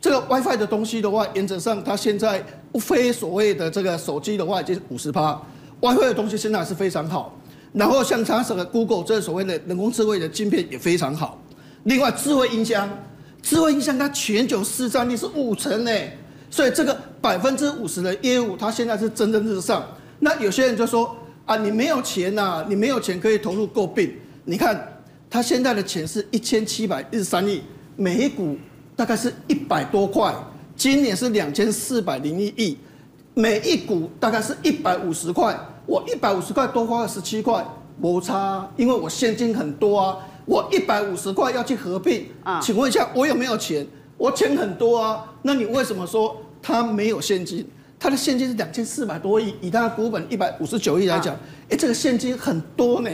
这个 WiFi 的东西的话，原则上它现在非所谓的这个手机的话，已经五十趴。WiFi 的东西现在是非常好。然后像它这个 Google 这所谓的人工智慧的晶片也非常好。另外智慧音箱，智慧音箱它全球市占率是五成呢，所以这个百分之五十的业务它现在是蒸蒸日上。那有些人就说啊，你没有钱呐、你没有钱可以投入购并。你看它现在的钱是一千七百一十三亿，每一股。大概是一百多块，今年是两千四百零一亿，每一股大概是一百五十块，我一百五十块多花了十七块，摩擦，因为我现金很多啊，我一百五十块要去合并啊，请问一下我有没有钱？我钱很多啊，那你为什么说他没有现金？他的现金是两千四百多亿，以他的股本一百五十九亿来讲，哎，这个现金很多呢。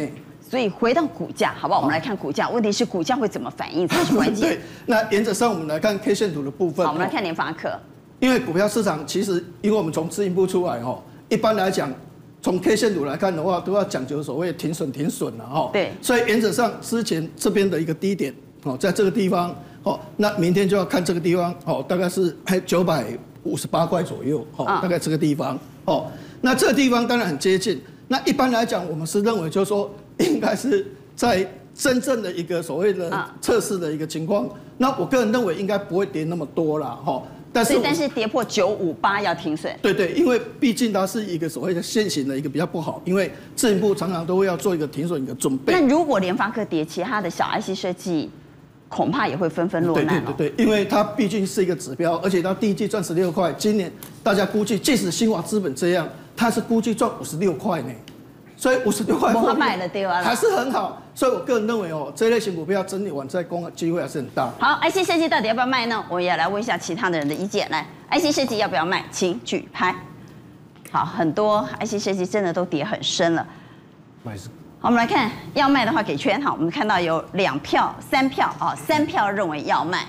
所以回到股价，好不好？我们来看股价。问题是股价会怎么反应才是关键。对，那原则上我们来看 K 线图的部分。好，我们来看联发科。因为股票市场其实，因为我们从资金部出来哈，一般来讲，从 K 线图来看的话，都要讲究所谓停损停损了哈。对。所以原则上之前这边的一个低点哦，在这个地方哦，那明天就要看这个地方哦，大概是还九百五十八块左右哦，大概这个地方哦。那这个地方当然很接近。那一般来讲，我们是认为就是说。应该是在真正的一个所谓的测试的一个情况，那我个人认为应该不会跌那么多了哈。但是但是跌破九五八要停损。对对，因为毕竟它是一个所谓的现行的一个比较不好，因为自营部常常都会要做一个停损一个准备。那如果联发科跌，其他的小 IC 设计恐怕也会纷纷落难。对对对，因为它毕竟是一个指标，而且它第一季赚十六块，今年大家估计，即使新华资本这样，它是估计赚五十六块呢。所以五十六块货币还是很好，所以我个人认为哦，这类型股票整理完再攻，机会还是很大。好，IC 设计到底要不要卖呢？我也来问一下其他的人的意见。来，IC 设计要不要卖？请举牌。好，很多 IC 设计真的都跌很深了。卖是。好，我们来看要卖的话给圈哈。我们看到有两票、三票啊，三票认为要卖，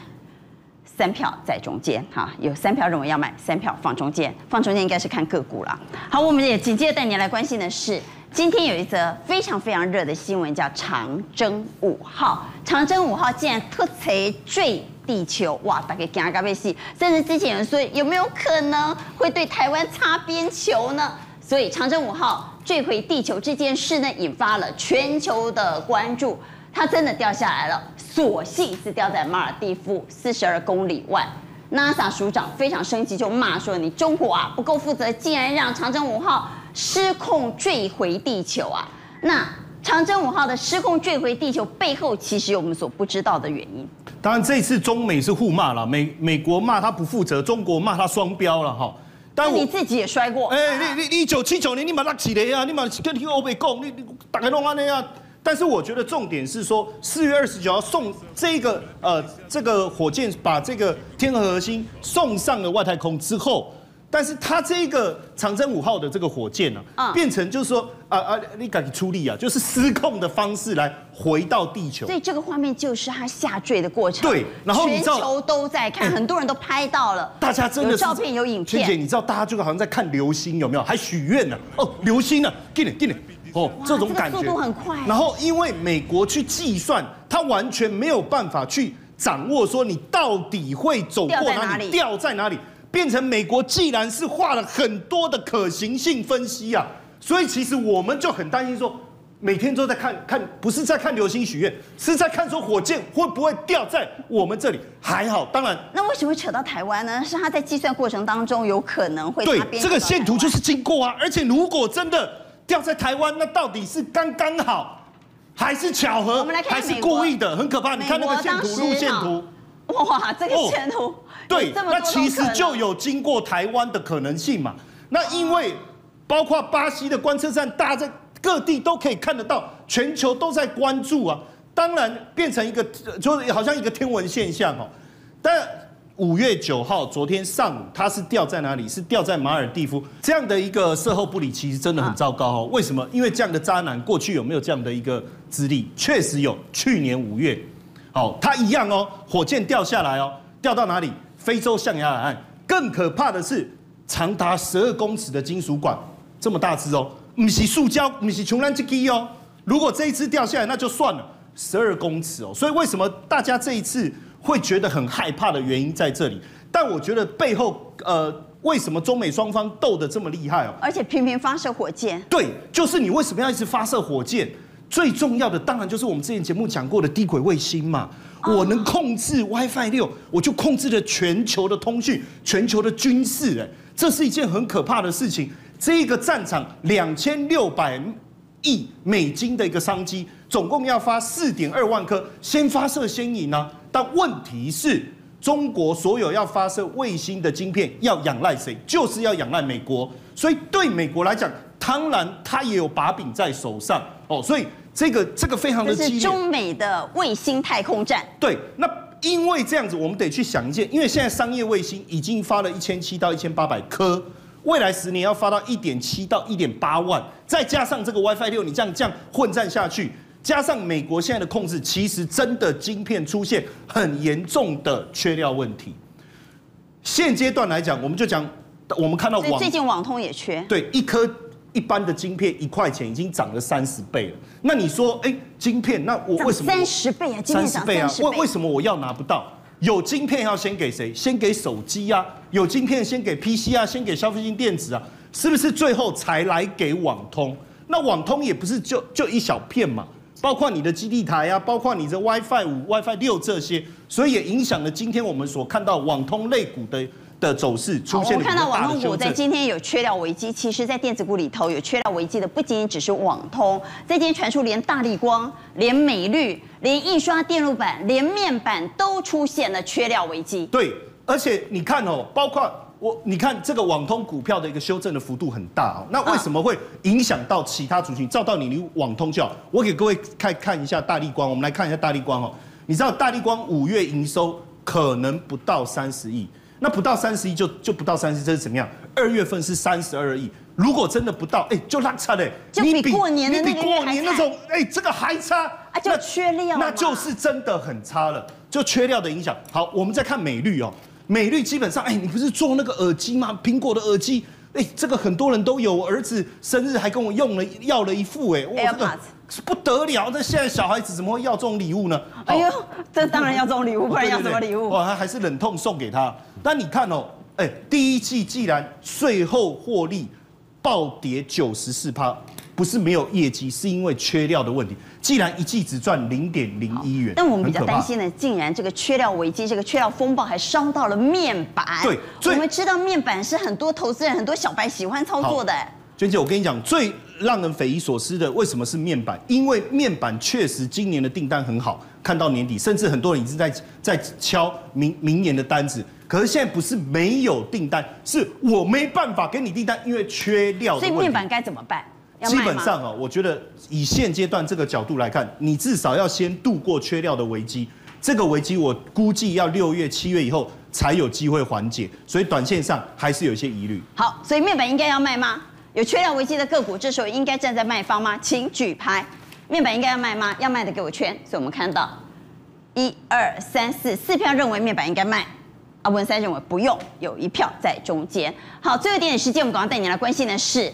三票在中间，哈，有三票认为要卖，三票放中间，放中间应该是看个股啦。好，我们也紧接着带你来关心的是，今天有一则非常非常热的新闻，叫长征五号。长征五号竟然突袭坠地球，哇，大家惊到要死，甚至之前有人说有没有可能会对台湾擦边球呢？所以长征五号坠毁地球这件事呢，引发了全球的关注。它真的掉下来了，所幸是掉在马尔地夫四十二公里外。NASA 署长非常生气，就骂说：“你中国啊不够负责，竟然让长征五号失控坠回地球啊！”那长征五号的失控坠回地球背后，其实有我们所不知道的原因。当然，这次中美是互骂了，美美国骂他不负责，中国骂他双标了哈。但你自己也摔过？哎，你你你一九七九年你把他起来呀，你把跟听欧美共，你你打开弄安那样。但是我觉得重点是说，四月二十九号送这个呃这个火箭把这个天河核心送上了外太空之后，但是它这个长征五号的这个火箭呢、啊，变成就是说啊啊你赶紧出力啊，就是失控的方式来回到地球。所以这个画面就是它下坠的过程。对，然后全球都在看，很多人都拍到了，大家真的有照片有影片。娟姐，你知道大家就好像在看流星，有没有？还许愿呢？哦，流星呢？给你给你。哦，这种感觉，速度很快。然后因为美国去计算，他完全没有办法去掌握说你到底会走过哪里，掉在哪里，变成美国既然是画了很多的可行性分析啊，所以其实我们就很担心说，每天都在看看，不是在看流星许愿，是在看说火箭会不会掉在我们这里。还好，当然。那为什么会扯到台湾呢？是他在计算过程当中有可能会对这个线图就是经过啊，而且如果真的。掉在台湾，那到底是刚刚好，还是巧合？我们来看，还是故意的？很可怕。你看那个线图，路线图。哇，这个前途。对，那其实就有经过台湾的可能性嘛。那因为包括巴西的观测站，大家在各地都可以看得到，全球都在关注啊。当然变成一个，就好像一个天文现象哦。但五月九号，昨天上午，它是掉在哪里？是掉在马尔蒂夫。这样的一个售后不理，其实真的很糟糕哦。为什么？因为这样的渣男过去有没有这样的一个资历？确实有。去年五月，好，它一样哦，火箭掉下来哦，掉到哪里？非洲象牙海岸。更可怕的是，长达十二公尺的金属管，这么大只哦，不是塑胶，不是穷人之基哦。如果这一只掉下来，那就算了，十二公尺哦。所以为什么大家这一次？会觉得很害怕的原因在这里，但我觉得背后，呃，为什么中美双方斗得这么厉害哦？而且频频发射火箭。对，就是你为什么要一直发射火箭？最重要的当然就是我们之前节目讲过的低轨卫星嘛。我能控制 WiFi 六，我就控制了全球的通讯、全球的军事，哎，这是一件很可怕的事情。这个战场两千六百亿美金的一个商机，总共要发四点二万颗，先发射先赢啊。但问题是，中国所有要发射卫星的晶片要仰赖谁？就是要仰赖美国。所以对美国来讲，当然它也有把柄在手上哦。所以这个这个非常的激烈。是中美的卫星太空战。对，那因为这样子，我们得去想一件，因为现在商业卫星已经发了一千七到一千八百颗，未来十年要发到一点七到一点八万，再加上这个 WiFi 六，你这样这样混战下去。加上美国现在的控制，其实真的晶片出现很严重的缺料问题。现阶段来讲，我们就讲，我们看到网最近网通也缺。对，一颗一般的晶片一块钱已经涨了三十倍了。那你说，哎，晶片，那我为什么三十倍啊？三十倍啊？为为什么我要拿不到？有晶片要先给谁？先给手机啊？有晶片先给 PC 啊？先给消费性电子啊？是不是最后才来给网通？那网通也不是就就一小片嘛？包括你的基地台啊，包括你的 WiFi 五、WiFi 六这些，所以也影响了今天我们所看到网通类股的的走势出现。我看到网通股在今天有缺料危机，其实，在电子股里头有缺料危机的，不仅仅只是网通，在今天传出连大立光、连美律、连印刷电路板、连面板都出现了缺料危机。对，而且你看哦，包括。我你看这个网通股票的一个修正的幅度很大哦，那为什么会影响到其他族群？照到你你网通就好，我给各位看看一下大力光，我们来看一下大力光哦。你知道大力光五月营收可能不到三十亿，那不到三十亿就就不到三十，这是怎么样？二月份是三十二亿，如果真的不到，哎，就拉差嘞，就比过年的那个你比过年那种，哎，这个还差，啊，就缺料，那就是真的很差了。就缺料的影响。好，我们再看美绿哦，美绿基本上，哎，你不是做那个耳机吗？苹果的耳机，哎，这个很多人都有，我儿子生日还跟我用了要了一副，哎，哇，这个是不得了。那现在小孩子怎么会要这种礼物呢？哎呦，这当然要这种礼物，不然要什么礼物？哇，还还是忍痛送给他。但你看哦，哎，第一季既然税后获利暴跌九十四趴。不是没有业绩，是因为缺料的问题。既然一季只赚零点零一元，但我们比较担心的，竟然这个缺料危机，这个缺料风暴还伤到了面板。对，我们知道面板是很多投资人、很多小白喜欢操作的。娟姐，我跟你讲，最让人匪夷所思的，为什么是面板？因为面板确实今年的订单很好，看到年底，甚至很多人已经在在敲明明年的单子。可是现在不是没有订单，是我没办法给你订单，因为缺料。所以面板该怎么办？基本上啊，我觉得以现阶段这个角度来看，你至少要先度过缺料的危机。这个危机我估计要六月、七月以后才有机会缓解，所以短线上还是有一些疑虑。好，所以面板应该要卖吗？有缺料危机的个股，这时候应该站在卖方吗？请举牌。面板应该要卖吗？要卖的给我圈。所以我们看到一二三四四票认为面板应该卖，文三认为不用，有一票在中间。好，最后一点点时间，我们赶快带你来关心的是。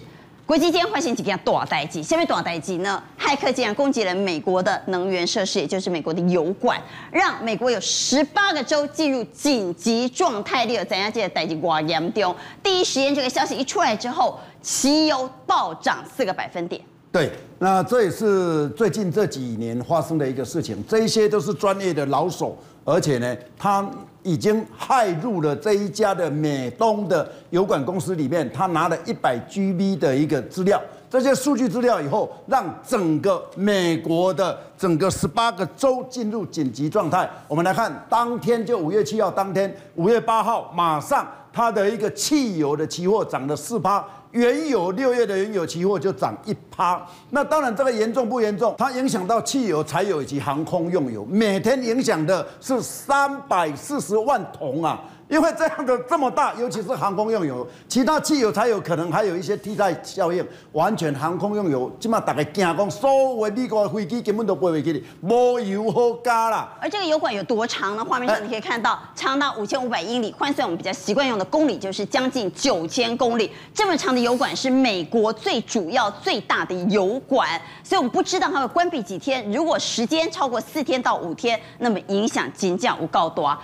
国际间发生几件大代志，下面大代志呢？骇客竟然攻击了美国的能源设施，也就是美国的油管，让美国有十八个州进入紧急状态。你有怎样这个代志多严重？第一时间这个消息一出来之后，汽油暴涨四个百分点。对，那这也是最近这几年发生的一个事情。这些都是专业的老手，而且呢，他。已经害入了这一家的美东的油管公司里面，他拿了一百 GB 的一个资料，这些数据资料以后，让整个美国的整个十八个州进入紧急状态。我们来看，当天就五月七号当天，五月八号马上，它的一个汽油的期货涨了四趴。原油六月的原油期货就涨一趴，那当然这个严重不严重？它影响到汽油、柴油以及航空用油，每天影响的是三百四十万桶啊。因为这样的这么大，尤其是航空用油，其他汽油才有可能还有一些替代效应。完全航空用油，起码大家惊讲，所有美国的飞机根本都飞不起来，没油好加啦。而这个油管有多长呢？画面上你可以看到，长达五千五百英里，换算我们比较习惯用的公里，就是将近九千公里。这么长的油管是美国最主要、最大的油管，所以我们不知道它会关闭几天。如果时间超过四天到五天，那么影响金价无告多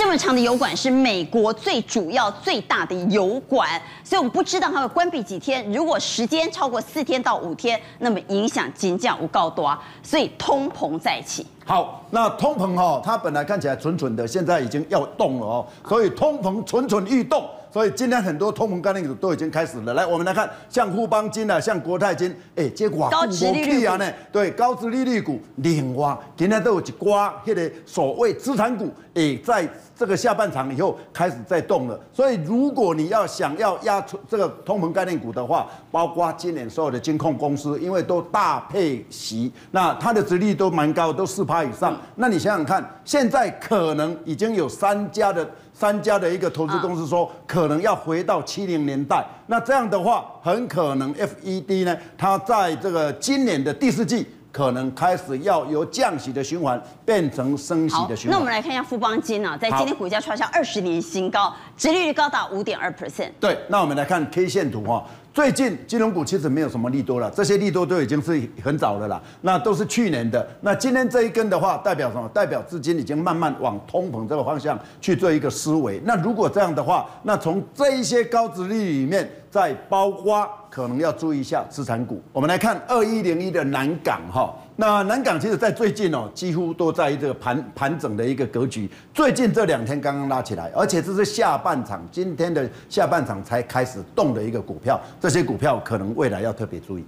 这么长的油管是美国最主要、最大的油管，所以我们不知道它会关闭几天。如果时间超过四天到五天，那么影响金价无告多啊，所以通膨再起。好，那通膨哈、哦，它本来看起来蠢蠢的，现在已经要动了哦，所以通膨蠢蠢欲动。所以今天很多通膨概念股都已经开始了。来，我们来看，像富邦金啊，像国泰金，哎，结果高殖利率啊呢？对，高殖利率股，另外今天都有一挂迄个所谓资产股，哎，在这个下半场以后开始在动了。所以如果你要想要压出这个通膨概念股的话，包括今年所有的金控公司，因为都大配息，那它的殖利率都蛮高，都四趴以上。那你想想看，现在可能已经有三家的。三家的一个投资公司说，可能要回到七零年代。那这样的话，很可能 FED 呢，它在这个今年的第四季，可能开始要由降息的循环变成升息的循环。那我们来看一下富邦金啊，在今天股价创下二十年新高，殖利率高达五点二 percent。对，那我们来看 K 线图哈。最近金融股其实没有什么利多了，这些利多都已经是很早的了，那都是去年的。那今天这一根的话，代表什么？代表资金已经慢慢往通膨这个方向去做一个思维。那如果这样的话，那从这一些高值率里面，在包括可能要注意一下资产股。我们来看二一零一的南港哈。那南港其实，在最近哦，几乎都在这个盘盘整的一个格局。最近这两天刚刚拉起来，而且这是下半场，今天的下半场才开始动的一个股票。这些股票可能未来要特别注意。